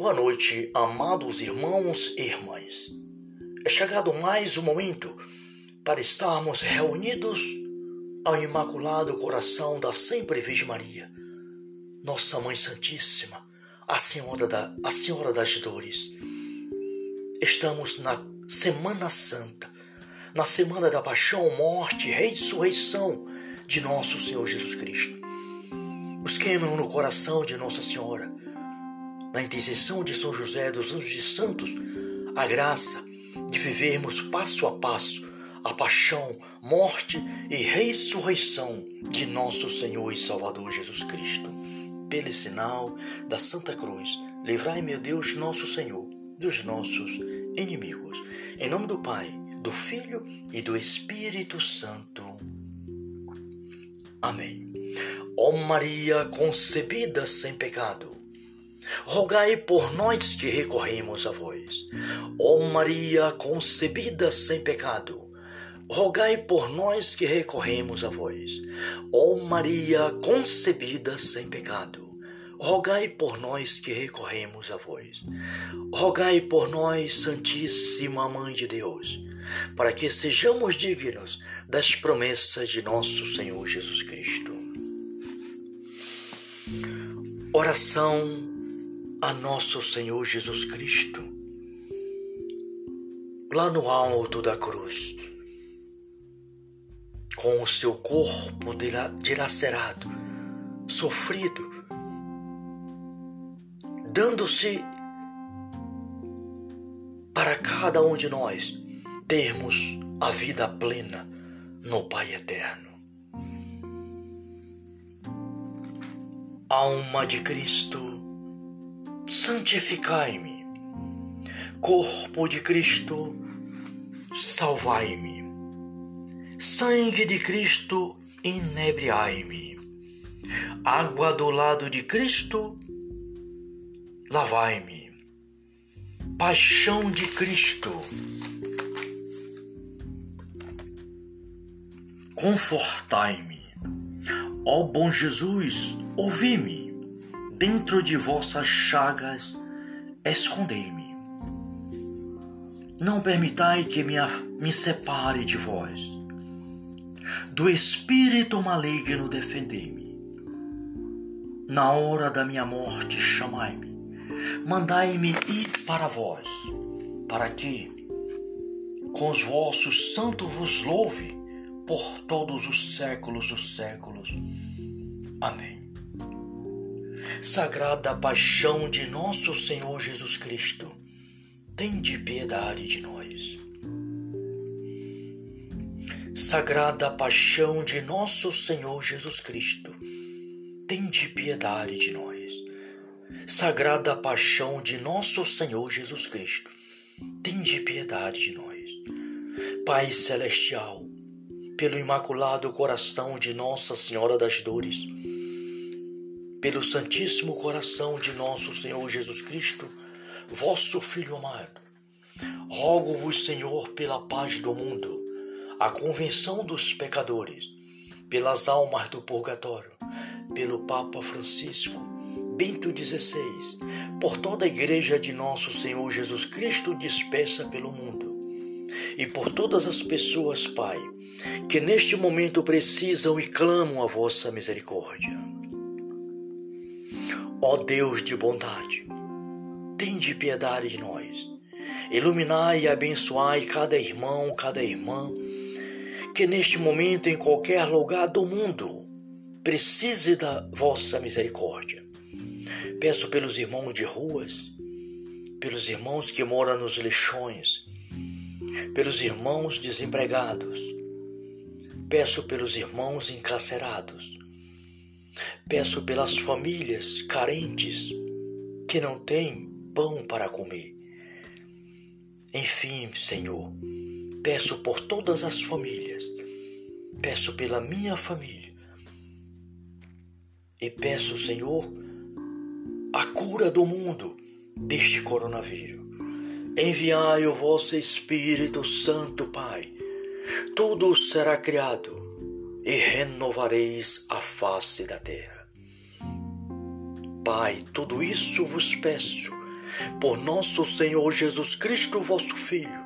Boa noite, amados irmãos e irmãs. É chegado mais um momento para estarmos reunidos ao Imaculado Coração da Sempre Virgem Maria, Nossa Mãe Santíssima, a Senhora, da, a Senhora das Dores. Estamos na Semana Santa, na Semana da Paixão, Morte e Ressurreição de Nosso Senhor Jesus Cristo. Busquemos no coração de Nossa Senhora na intercessão de São José dos Anjos de Santos, a graça de vivermos passo a passo a paixão, morte e ressurreição de nosso Senhor e Salvador Jesus Cristo. Pelo sinal da Santa Cruz, livrai, meu Deus, nosso Senhor, dos nossos inimigos. Em nome do Pai, do Filho e do Espírito Santo. Amém. Ó Maria concebida sem pecado, rogai por nós que recorremos a vós. Ó Maria concebida sem pecado, rogai por nós que recorremos a vós. Ó Maria concebida sem pecado, rogai por nós que recorremos a vós. Rogai por nós, Santíssima Mãe de Deus, para que sejamos dignos das promessas de nosso Senhor Jesus Cristo. Oração a nosso Senhor Jesus Cristo, lá no alto da cruz, com o seu corpo dilacerado, sofrido, dando-se para cada um de nós termos a vida plena no Pai Eterno. Alma de Cristo, santificai-me. Corpo de Cristo, salvai-me. Sangue de Cristo, inebriai-me. Água do lado de Cristo, lavai-me. Paixão de Cristo, confortai-me. Ó bom Jesus, ouvi-me dentro de vossas chagas escondei-me. Não permitai que me, me separe de vós. Do espírito maligno defendei-me. Na hora da minha morte chamai-me. Mandai-me ir para vós, para que com os vossos santos vos louve por todos os séculos dos séculos. Amém. Sagrada paixão de nosso Senhor Jesus Cristo, tende piedade de nós. Sagrada paixão de nosso Senhor Jesus Cristo, tende piedade de nós. Sagrada paixão de nosso Senhor Jesus Cristo, tende piedade de nós. Pai celestial, pelo imaculado coração de Nossa Senhora das Dores, pelo Santíssimo Coração de nosso Senhor Jesus Cristo, vosso Filho amado. Rogo-vos, Senhor, pela paz do mundo, a convenção dos pecadores, pelas almas do purgatório, pelo Papa Francisco, Bento XVI, por toda a Igreja de nosso Senhor Jesus Cristo dispersa pelo mundo, e por todas as pessoas, Pai, que neste momento precisam e clamam a vossa misericórdia. Ó Deus de bondade, tende piedade de nós. Iluminai e abençoai cada irmão, cada irmã, que neste momento, em qualquer lugar do mundo, precise da vossa misericórdia. Peço pelos irmãos de ruas, pelos irmãos que moram nos lixões, pelos irmãos desempregados, peço pelos irmãos encarcerados, Peço pelas famílias carentes que não têm pão para comer. Enfim, Senhor, peço por todas as famílias, peço pela minha família e peço, Senhor, a cura do mundo deste coronavírus. Enviai o vosso Espírito Santo, Pai. Tudo será criado e renovareis a face da terra. Pai, tudo isso vos peço por nosso Senhor Jesus Cristo, vosso Filho,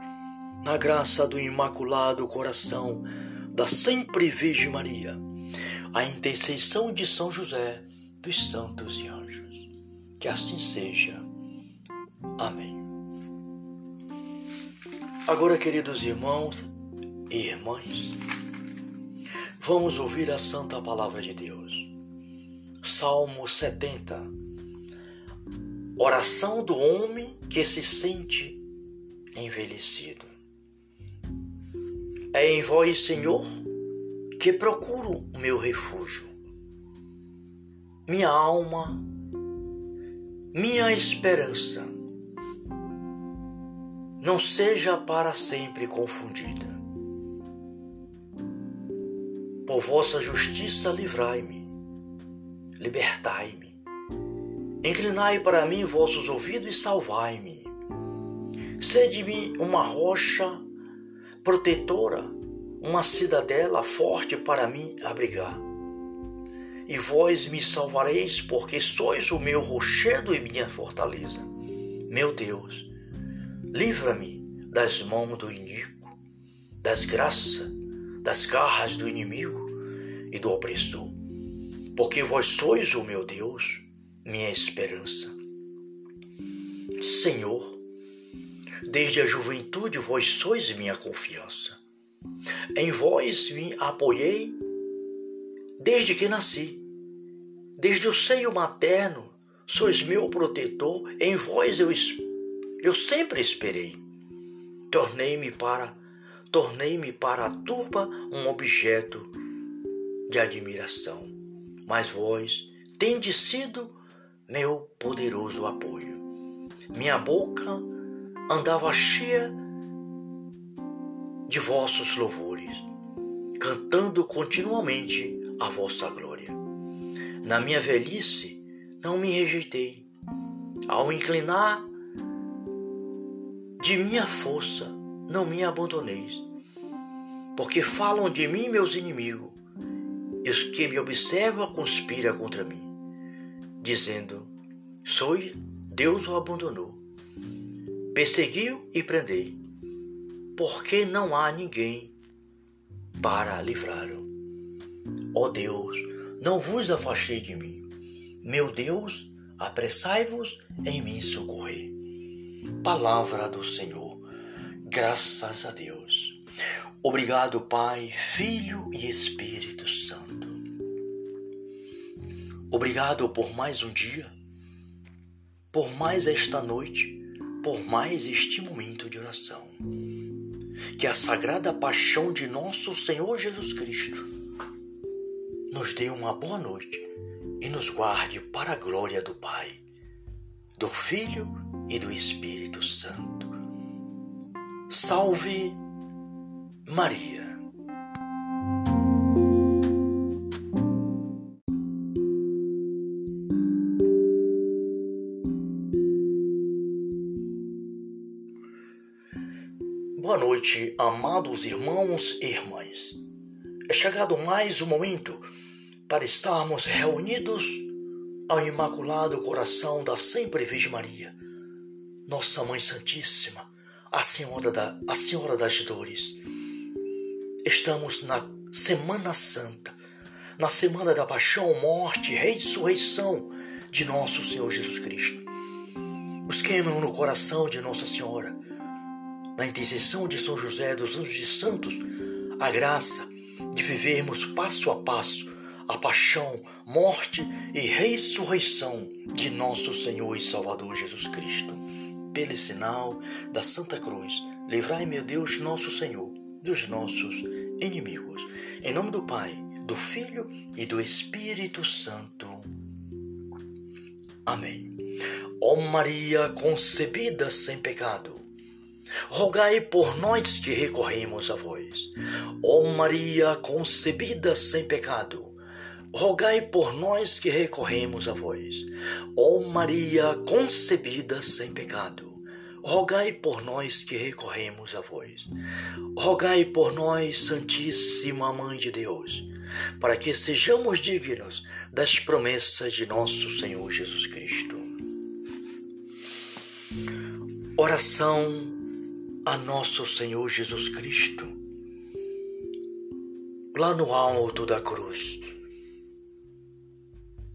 na graça do Imaculado Coração da Sempre Virgem Maria, a intercessão de São José, dos santos e anjos. Que assim seja. Amém. Agora, queridos irmãos e irmãs, vamos ouvir a santa palavra de Deus. Salmo 70. Oração do homem que se sente envelhecido. É em vós, Senhor, que procuro o meu refúgio. Minha alma, minha esperança, não seja para sempre confundida. Por vossa justiça livrai-me, libertai-me. Inclinai para mim vossos ouvidos e salvai-me. Sede-me uma rocha protetora, uma cidadela forte para mim abrigar. E vós me salvareis, porque sois o meu rochedo e minha fortaleza. Meu Deus, livra-me das mãos do iníquo, das graças, das garras do inimigo e do opressor, porque vós sois o meu Deus, minha esperança. Senhor, Desde a juventude vós sois minha confiança. Em vós me apoiei desde que nasci. Desde o seio materno sois meu protetor, em vós eu, eu sempre esperei. Tornei-me para tornei-me para a turba um objeto de admiração, mas vós tendes sido meu poderoso apoio. Minha boca andava cheia de vossos louvores, cantando continuamente a vossa glória. Na minha velhice não me rejeitei. Ao inclinar de minha força, não me abandoneis. Porque falam de mim meus inimigos, e os que me observam conspiram contra mim, dizendo: Sois Deus o abandonou Perseguiu e prendei, porque não há ninguém para livrá-lo. Ó Deus, não vos afastei de mim. Meu Deus, apressai-vos em mim socorrer. Palavra do Senhor. Graças a Deus. Obrigado, Pai, Filho e Espírito Santo. Obrigado por mais um dia, por mais esta noite por mais este momento de oração. Que a sagrada paixão de nosso Senhor Jesus Cristo nos dê uma boa noite e nos guarde para a glória do Pai, do Filho e do Espírito Santo. Salve Maria. Boa noite, amados irmãos e irmãs. É chegado mais um momento para estarmos reunidos ao Imaculado Coração da Sempre Virgem Maria, Nossa Mãe Santíssima, a Senhora, da, a Senhora das Dores. Estamos na Semana Santa, na Semana da Paixão, Morte e Ressurreição de Nosso Senhor Jesus Cristo. Busquemos no coração de Nossa Senhora na intercessão de São José dos Anjos de Santos, a graça de vivermos passo a passo a paixão, morte e ressurreição de nosso Senhor e Salvador Jesus Cristo. Pelo sinal da Santa Cruz, livrai, meu Deus, nosso Senhor, dos nossos inimigos. Em nome do Pai, do Filho e do Espírito Santo. Amém. Ó Maria concebida sem pecado, rogai por nós que recorremos a vós. Ó Maria concebida sem pecado, rogai por nós que recorremos a vós. Ó Maria concebida sem pecado, rogai por nós que recorremos a vós. Rogai por nós, Santíssima Mãe de Deus, para que sejamos dignos das promessas de nosso Senhor Jesus Cristo. Oração a nosso Senhor Jesus Cristo, lá no alto da cruz,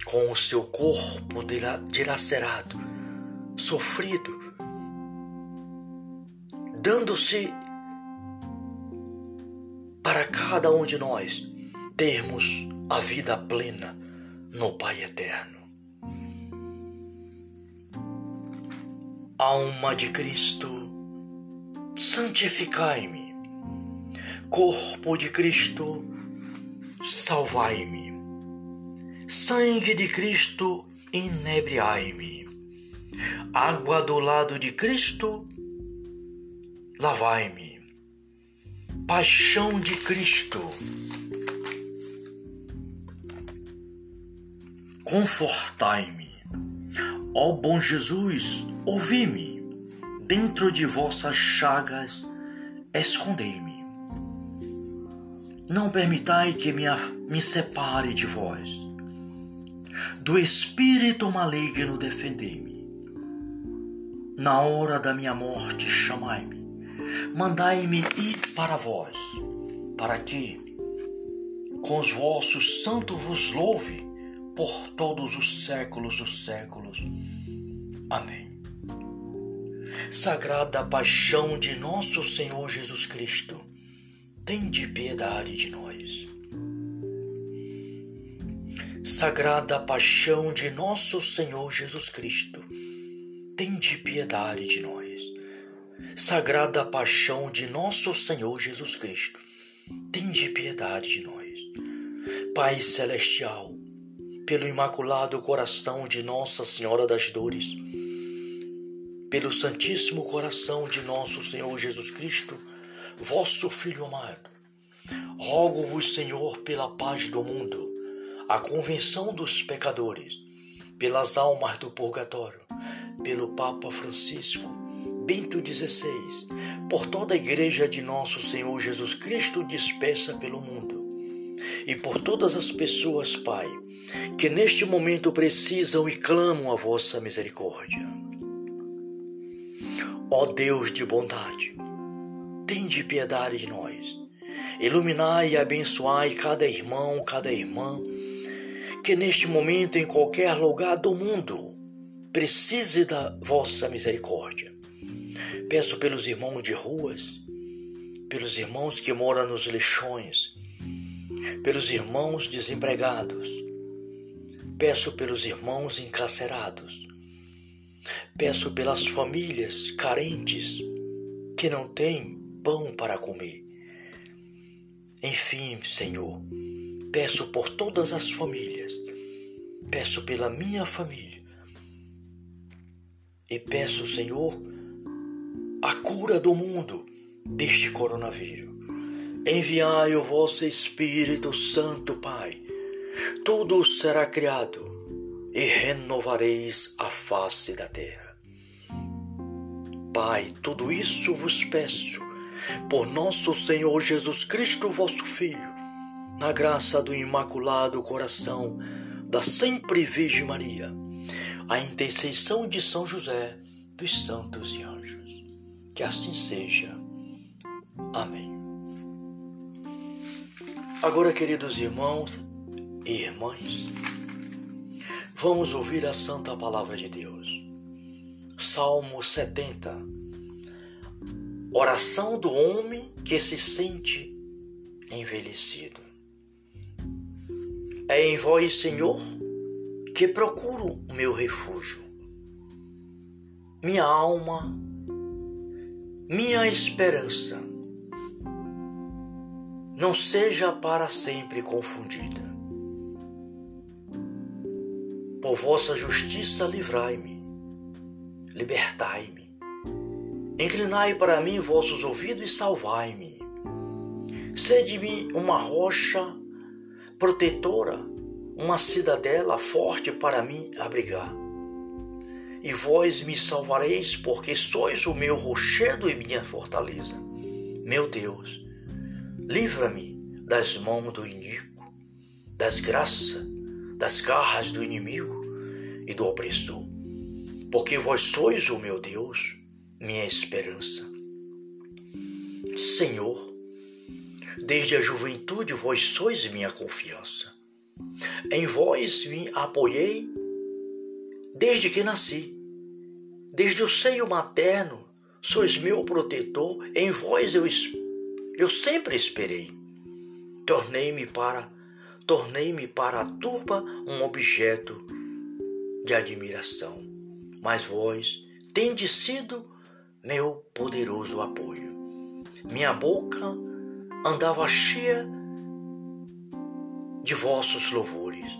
com o seu corpo dilacerado, sofrido, dando-se para cada um de nós termos a vida plena no Pai Eterno. Alma de Cristo, santificai-me. Corpo de Cristo, salvai-me. Sangue de Cristo, inebriai-me. Água do lado de Cristo, lavai-me paixão de Cristo. Confortai-me, ó bom Jesus, ouvi-me, dentro de vossas chagas escondei-me. Não permitai que me, me separe de vós. Do espírito maligno defendei-me. Na hora da minha morte chamai-me mandai-me ir para vós, para que com os vossos santos vos louve por todos os séculos dos séculos. Amém. Sagrada paixão de nosso Senhor Jesus Cristo, tende piedade de nós. Sagrada paixão de nosso Senhor Jesus Cristo, tende piedade de nós sagrada paixão de nosso Senhor Jesus Cristo, tende piedade de nós. Pai Celestial, pelo imaculado coração de Nossa Senhora das Dores, pelo Santíssimo Coração de nosso Senhor Jesus Cristo, vosso Filho amado, rogo-vos, Senhor, pela paz do mundo, a convenção dos pecadores, pelas almas do purgatório, pelo Papa Francisco, Bento XVI, por toda a Igreja de Nosso Senhor Jesus Cristo dispersa pelo mundo, e por todas as pessoas, Pai, que neste momento precisam e clamam a vossa misericórdia. Ó Deus de bondade, tende piedade de nós. Iluminai e abençoai cada irmão, cada irmã, que neste momento, em qualquer lugar do mundo, precise da vossa misericórdia. Peço pelos irmãos de ruas, pelos irmãos que moram nos lixões, pelos irmãos desempregados. Peço pelos irmãos encarcerados. Peço pelas famílias carentes que não têm pão para comer. Enfim, Senhor, peço por todas as famílias. Peço pela minha família. E peço, Senhor, a cura do mundo deste coronavírus. Enviai o vosso Espírito Santo, Pai. Tudo será criado e renovareis a face da terra. Pai, tudo isso vos peço por nosso Senhor Jesus Cristo, vosso Filho, na graça do Imaculado Coração da Sempre Virgem Maria, a intercessão de São José, dos santos e anjos. Que assim seja. Amém. Agora, queridos irmãos e irmãs, vamos ouvir a santa palavra de Deus. Salmo 70. Oração do homem que se sente envelhecido. É em vós, Senhor, que procuro o meu refúgio. Minha alma minha esperança não seja para sempre confundida. Por vossa justiça livrai-me, libertai-me. Inclinai para mim vossos ouvidos e salvai-me. Sede-me uma rocha protetora, uma cidadela forte para mim abrigar e vós me salvareis, porque sois o meu rochedo e minha fortaleza. Meu Deus, livra-me das mãos do iníquo, das graças, das garras do inimigo e do opressor, porque vós sois o meu Deus, minha esperança. Senhor, desde a juventude vós sois minha confiança. Em vós me apoiei desde que nasci. Desde o seio materno sois meu protetor, em vós eu, eu sempre esperei. Tornei-me para tornei-me para a turba um objeto de admiração, mas vós tendes sido meu poderoso apoio. Minha boca andava cheia de vossos louvores,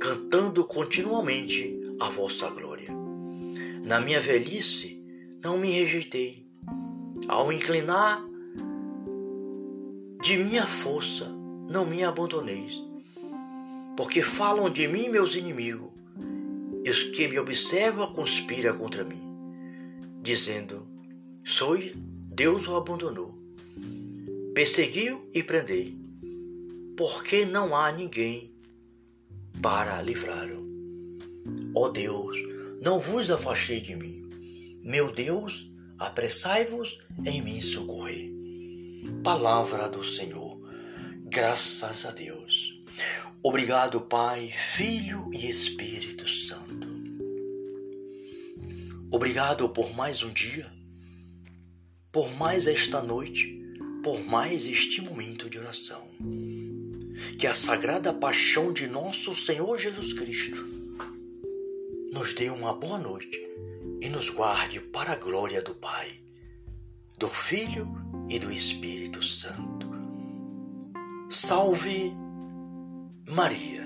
cantando continuamente a vossa glória. Na minha velhice não me rejeitei. Ao inclinar de minha força, não me abandoneis. Porque falam de mim meus inimigos, e os que me observam conspiram contra mim, dizendo: Sois Deus o abandonou. Perseguiu e prendei, porque não há ninguém para livrá-lo. Ó Deus, não vos afastei de mim. Meu Deus, apressai-vos em mim socorrer. Palavra do Senhor. Graças a Deus. Obrigado, Pai, Filho e Espírito Santo. Obrigado por mais um dia, por mais esta noite, por mais este momento de oração. Que a sagrada paixão de nosso Senhor Jesus Cristo nos dê uma boa noite e nos guarde para a glória do Pai, do Filho e do Espírito Santo. Salve Maria!